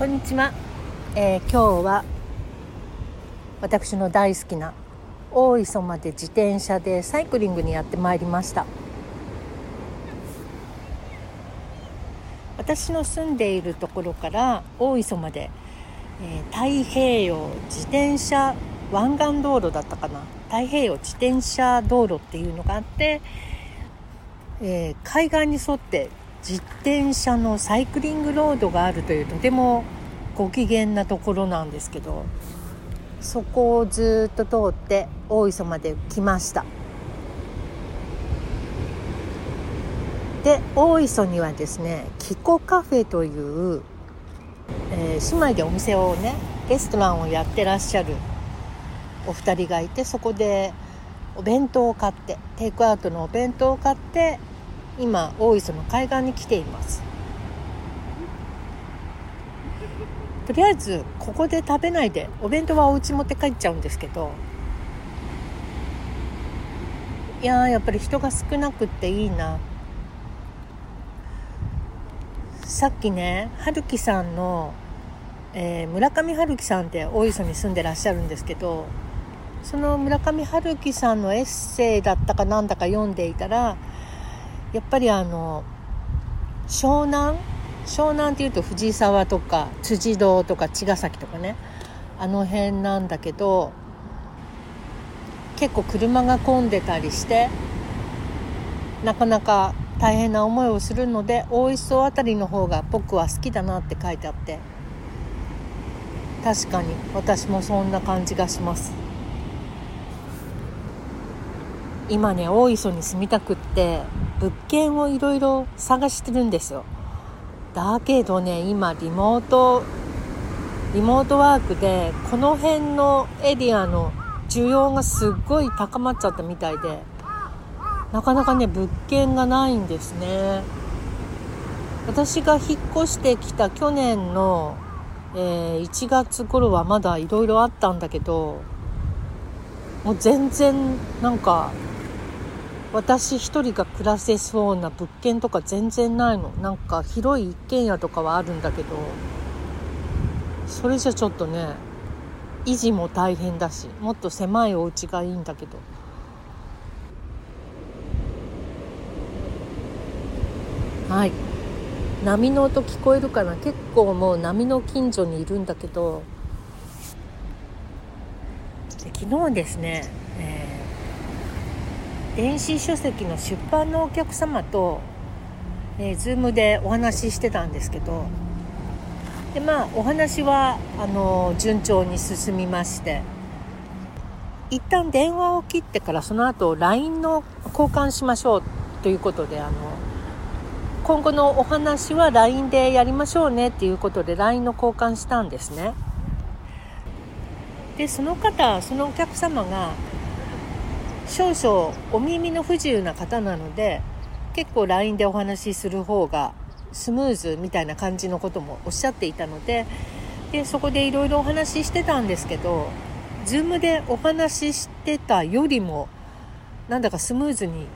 こんにちは、えー、今日は私の大好きな大磯まで自転車でサイクリングにやってまいりました。私の住んでいるところから大磯まで、えー、太平洋自転車湾岸道路だったかな。太平洋自転車道路っていうのがあって、えー、海岸に沿って自転車のサイクリングロードがあるというとてもご機嫌なところなんですけどそこをずっと通って大磯まで来ました。で大磯にはですねキコカフェという、えー、姉妹でお店をねレストランをやってらっしゃるお二人がいてそこでお弁当を買ってテイクアウトのお弁当を買って今大磯の海岸に来ています。とりあえずここで食べないでお弁当はお家持って帰っちゃうんですけど。いややっぱり人が少なくっていいな。さっきね春樹さんの、えー、村上春樹さんって大磯に住んでらっしゃるんですけどその村上春樹さんのエッセイだったかなんだか読んでいたらやっぱりあの湘南？湘南っていうと藤沢とか辻堂とか茅ヶ崎とかね。あの辺なんだけど結構車が混んでたりしてなかなか大変な思いをするので大磯辺りの方が僕は好きだなって書いてあって。確かに私もそんな感じがします。今ね大磯に住みたくって物件をいろいろ探してるんですよ。だけどね今リモートリモートワークでこの辺のエリアの需要がすっごい高まっちゃったみたいでなかなかね物件がないんですね。私が引っ越してきた去年の、えー、1月頃はまだいろいろあったんだけどもう全然なんか私一人が暮らせそうな物件とか全然ないの。なんか広い一軒家とかはあるんだけどそれじゃちょっとね維持も大変だしもっと狭いお家がいいんだけど。はい。波の音聞こえるかな？結構もう波の近所にいるんだけど。昨日ですね、電子書籍の出版のお客様と、えー、Zoom でお話ししてたんですけどでまあお話はあの順調に進みまして一旦電話を切ってからその後 LINE の交換しましょうということであの今後のお話は LINE でやりましょうねっていうことで LINE の交換したんですね。でその方そのお客様が少々お耳の不自由な方なので結構 LINE でお話しする方がスムーズみたいな感じのこともおっしゃっていたのででそこでいろいろお話ししてたんですけど Zoom でお話ししてたよりもなんだかスムーズに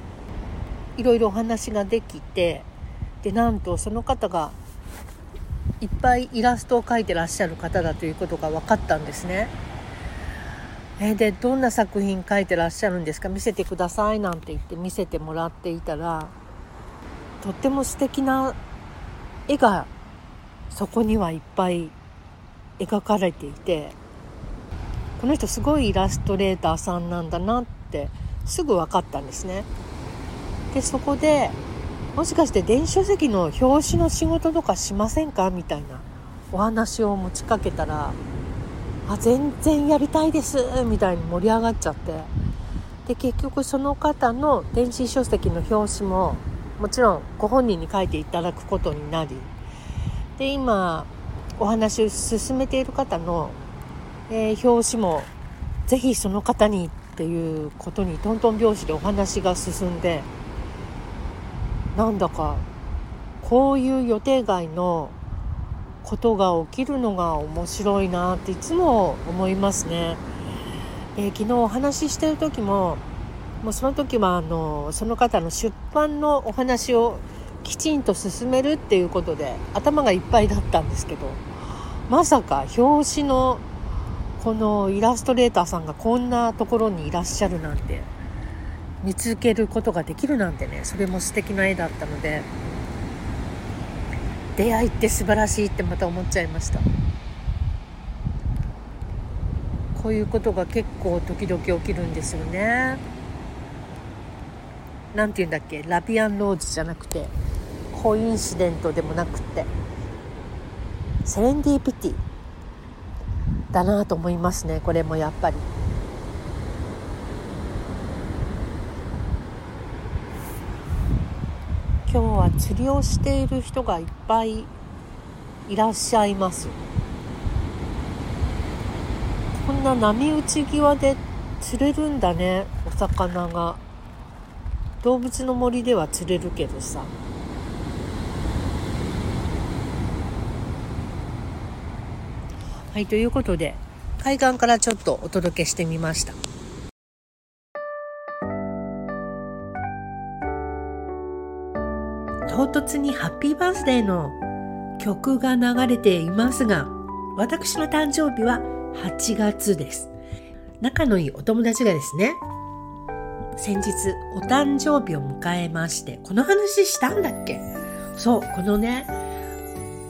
いろいろお話ができてでなんとその方がいっぱいイラストを描いてらっしゃる方だということが分かったんですね。えでどんな作品描いてらっしゃるんですか？見せてくださいなんて言って見せてもらっていたらとっても素敵な絵がそこにはいっぱい描かれていてこの人すごいイラストレーターさんなんだなってすぐ分かったんですね。でそこでもしかして電子書籍の表紙の仕事とかしませんか？みたいなお話を持ちかけたらあ全然やりたいですみたいに盛り上がっちゃって。で結局その方の電子書籍の表紙ももちろんご本人に書いていただくことになり。で今お話を進めている方の、えー、表紙もぜひその方にっていうことにトントン拍子でお話が進んでなんだかこういう予定外のことが起きるのが面白いなっていつも思いますね。えー、昨日お話ししてる時ももうその時はあのその方の出版のお話をきちんと進めるっていうことで頭がいっぱいだったんですけどまさか表紙のこのイラストレーターさんがこんなところにいらっしゃるなんて見つけることができるなんてねそれも素敵な絵だったので出会いって素晴らしいってまた思っちゃいました。こういうことが結構時々起きるんですよね。なんて言うんだっけ？ラビアンローズじゃなくてコインシデントでもなくて。セレンディピティだなと思いますねこれもやっぱり。今日は釣りをしている人がいっぱいいらっしゃいます。こんな波打ち際で釣れるんだねお魚が。動物の森では釣れるけどさ。はいということで海岸からちょっとお届けしてみました。唐突にハッピーバースデーの曲が流れていますが私の誕生日は8月です。仲のいいお友達がですね先日お誕生日を迎えましてこの話したんだっけ？そうこのね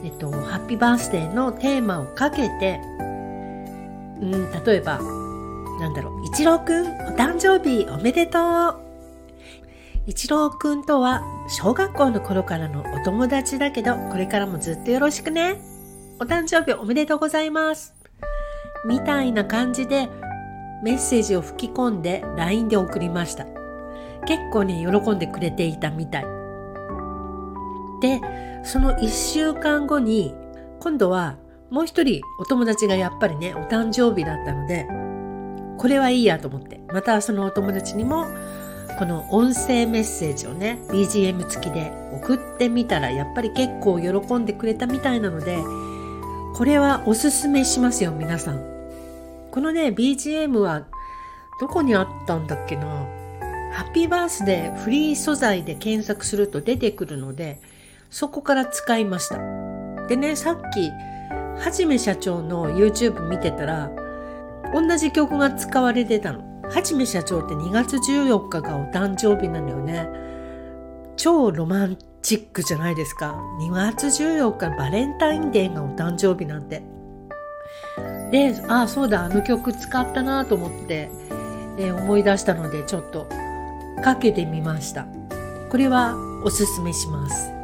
えっとハッピーバースデーのテーマをかけてうん例えばなんだろう一郎くんお誕生日おめでとう一郎くんとは小学校の頃からのお友達だけどこれからもずっとよろしくね。お誕生日おめでとうございます。みたいな感じでメッセージを吹き込んで LINE で送りました。結構ね喜んでくれていたみたい。でその1週間後に今度はもう一人お友達がやっぱりねお誕生日だったのでこれはいいやと思って。またそのお友達にもこの音声メッセージをね BGM 付きで送ってみたらやっぱり結構喜んでくれたみたいなのでこれはおすすめしますよ皆さん。このね BGM はどこにあったんだっけな。ハッピーバースデーフリー素材で検索すると出てくるのでそこから使いました。でねさっきはじめ社長の YouTube 見てたら同じ曲が使われてたの。はじめ社長って2月14日がお誕生日なのよね。超ロマンチックじゃないですか。2月14日バレンタインデーがお誕生日なんて。でああそうだあの曲使ったなと思って、えー、思い出したのでちょっとかけてみました。これはおすすめします。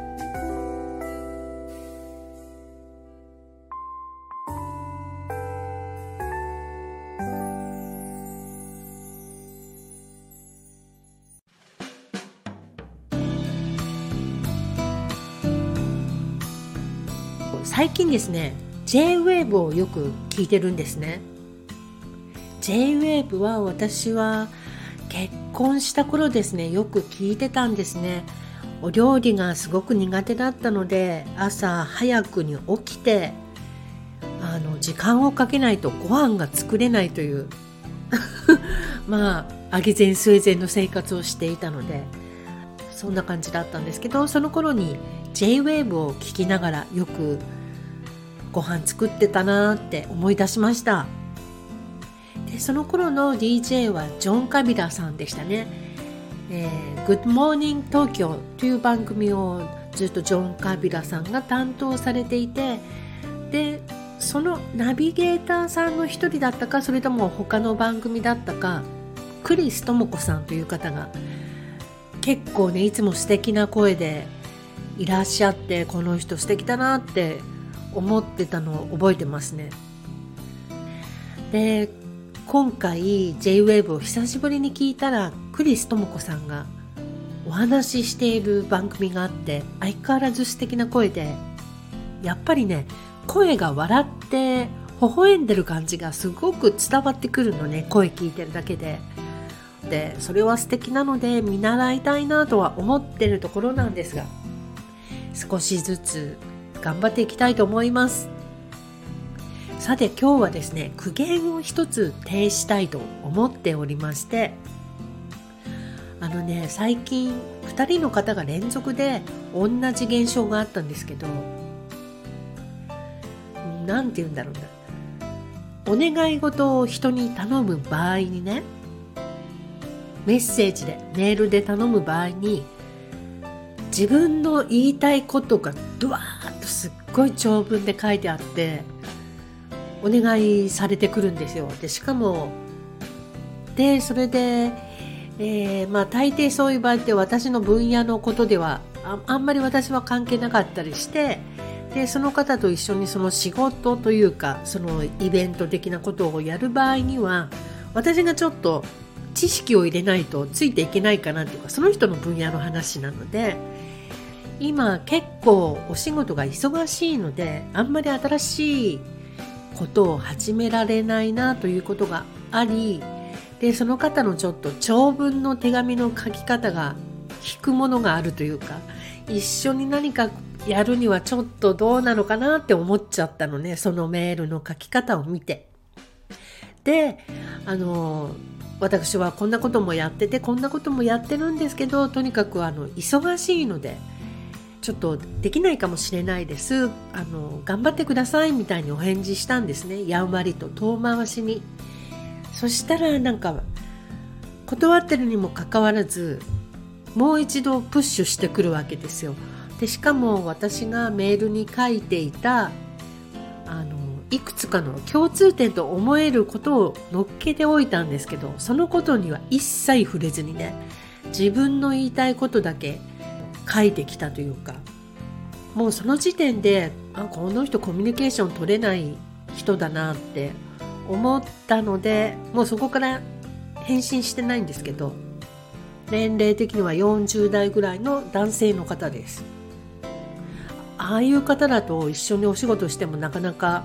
ですね J-WAVE をよく聞いてるんですね。J-WAVE は私は結婚した頃ですねよく聞いてたんですね。お料理がすごく苦手だったので朝早くに起きてあの時間をかけないとご飯が作れないという まあ揚げ膳据え膳の生活をしていたのでそんな感じだったんですけどその頃に J-WAVE を聞きながらよくご飯作ってたなって思い出しました。でその頃の DJ はジョン・カビラさんでしたね「え、Good Morning Tokyo」という番組をずっとジョン・カビラさんが担当されていてでそのナビゲーターさんの一人だったかそれとも他の番組だったかクリス智子さんという方が結構ねいつも素敵な声でいらっしゃってこの人素敵だなって思ってたのを覚えてますね。で今回 JWAVE を久しぶりに聞いたらクリス智子さんがお話ししている番組があって相変わらず素敵な声でやっぱりね声が笑って微笑んでる感じがすごく伝わってくるのね声聞いてるだけで。でそれは素敵なので見習いたいなとは思ってるところなんですが少しずつ頑張っていきたいと思います。さて今日はですね苦言を一つ呈したいと思っておりましてあのね最近2人の方が連続で同じ現象があったんですけど何て言うんだろうな。お願い事を人に頼む場合にねメッセージでメールで頼む場合に自分の言いたいことがドワーッすっごい長文で書いてあってお願いされてくるんですよ。でしかもでそれで、えー、まあ大抵そういう場合って私の分野のことではああんまり私は関係なかったりしてでその方と一緒にその仕事というかそのイベント的なことをやる場合には私がちょっと知識を入れないとついていけないかなというかその人の分野の話なので今結構お仕事が忙しいのであんまり新しいことを始められないなということがありでその方のちょっと長文の手紙の書き方が引くものがあるというか一緒に何かやるにはちょっとどうなのかなって思っちゃったのねそのメールの書き方を見て。であの私はこんなこともやっててこんなこともやってるんですけどとにかくあの忙しいのでちょっとできないかもしれないです。あの頑張ってくださいみたいにお返事したんですね。やんわりと遠回しに。そしたらなんか断ってるにもかかわらずもう一度プッシュしてくるわけですよ。でしかも私がメールに書いていたあのいくつかの共通点と思えることを乗っけておいたんですけどそのことには一切触れずにね自分の言いたいことだけ書いてきたというか。もうその時点であこの人コミュニケーション取れない人だなって思ったのでもうそこから返信してないんですけど年齢的には40代ぐらいの男性の方です。ああいう方だと一緒にお仕事してもなかなか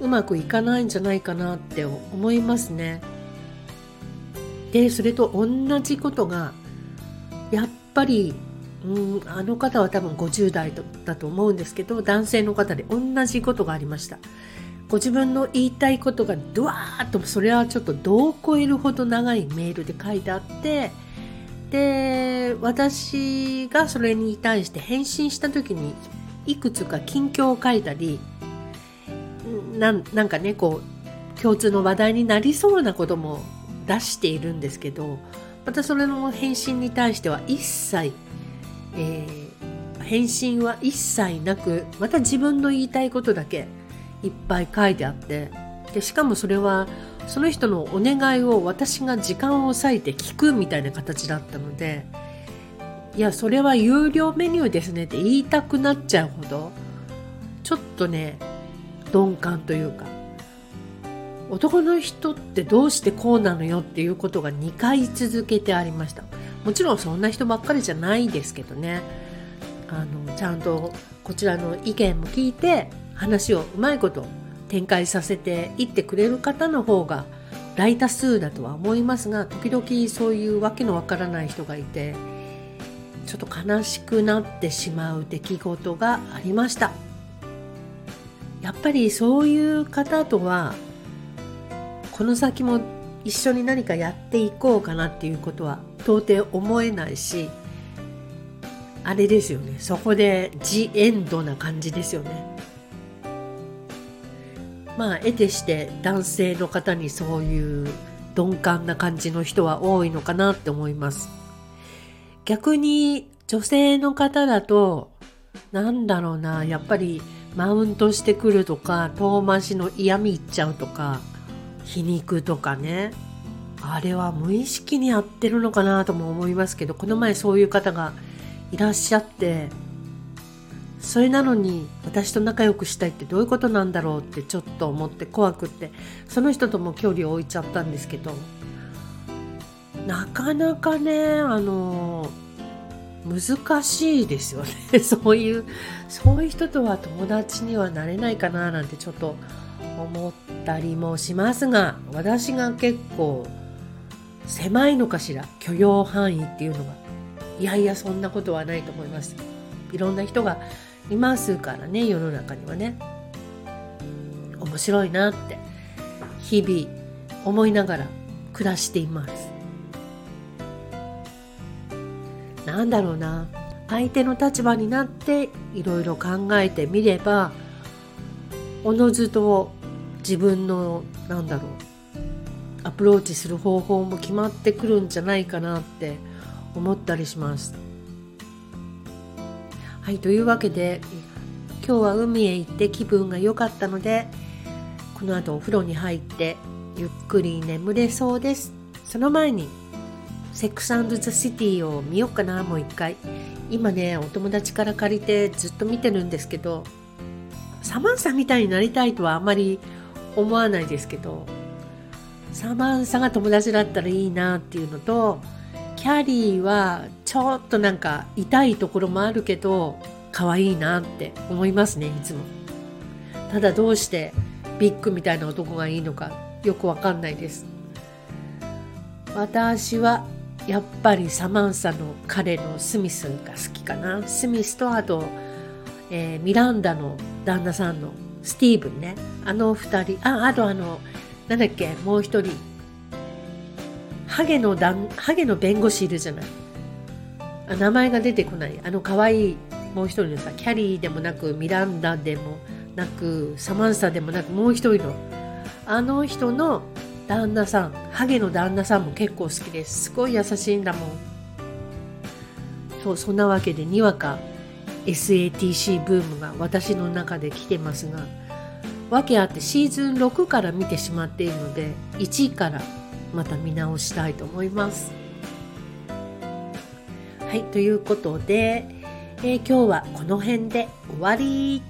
うまくいかないんじゃないかなって思いますね。でそれと同じことがやっぱりうんあの方は多分50代だと思うんですけど男性の方で同じことがありました。ご自分の言いたいことがドワーッとそれはちょっと度を超えるほど長いメールで書いてあってで私がそれに対して返信した時にいくつか近況を書いたりなんなんかねこう共通の話題になりそうなことも出しているんですけどまたそれの返信に対しては一切、えー、返信は一切なくまた自分の言いたいことだけいっぱい書いてあってでしかもそれはその人のお願いを私が時間を割いて聞くみたいな形だったのでいやそれは有料メニューですねって言いたくなっちゃうほどちょっとね鈍感というか男の人ってどうしてこうなのよっていうことが2回続けてありました。もちろんそんな人ばっかりじゃないですけどね。あのちゃんとこちらの意見も聞いて話をうまいこと展開させていってくれる方の方が大多数だとは思いますが時々そういうわけのわからない人がいてちょっと悲しくなってしまう出来事がありました。やっぱりそういう方とはこの先も一緒に何かやっていこうかなっていうことは到底思えないしあれですよね。そこでジエンドな感じですよね。まあ得てして男性の方にそういう鈍感な感じの人は多いのかなって思います。逆に女性の方だとなんだろうなやっぱりマウントしてくるとか遠回しの嫌味言っちゃうとか皮肉とかね。あれは無意識にやってるのかなとも思いますけどこの前そういう方がいらっしゃって。それなのに私と仲良くしたいってどういうことなんだろうってちょっと思って怖くって。その人とも距離を置いちゃったんですけど。なかなかねあの難しいですよね。そういうそういう人とは友達にはなれないかななんてちょっと思ったりもしますが私が結構狭いのかしら許容範囲っていうのが。いやいやそんなことはないと思います。いろんな人がいますからね世の中にはね。面白いなって日々思いながら暮らしています。なんだろうな相手の立場になっていろいろ考えてみればおのずと自分のなんだろうアプローチする方法も決まってくるんじゃないかなって思ったりします。はいというわけで今日は海へ行って気分が良かったのでこの後お風呂に入ってゆっくり眠れそうです。その前にセックスザ・シティを見ようかなもう一回今ねお友達から借りてずっと見てるんですけどサマンサみたいになりたいとはあんまり思わないですけどサマンサが友達だったらいいなっていうのとキャリーはちょっとなんか痛いところもあるけど可愛いなって思いますねいつも。ただどうしてビッグみたいな男がいいのかよくわかんないです。私はやっぱりサマンサの彼のスミスが好きかな。スミスとあと、えー、ミランダの旦那さんのスティーブンね。あの二人。ああとあのなんだっけもう一人。ハゲのだんハゲの弁護士いるじゃない。あ名前が出てこない。あの可愛いもう一人のさキャリーでもなくミランダでもなくサマンサでもなくもう一人の。あの人の旦那さん。ハゲの旦那さんも結構好きです。すごい優しいんだもん。そうそんなわけでにわか SATC ブームが私の中で来てますが訳あってシーズン6から見てしまっているので1位からまた見直したいと思います。はいということで、えー、今日はこの辺で終わり。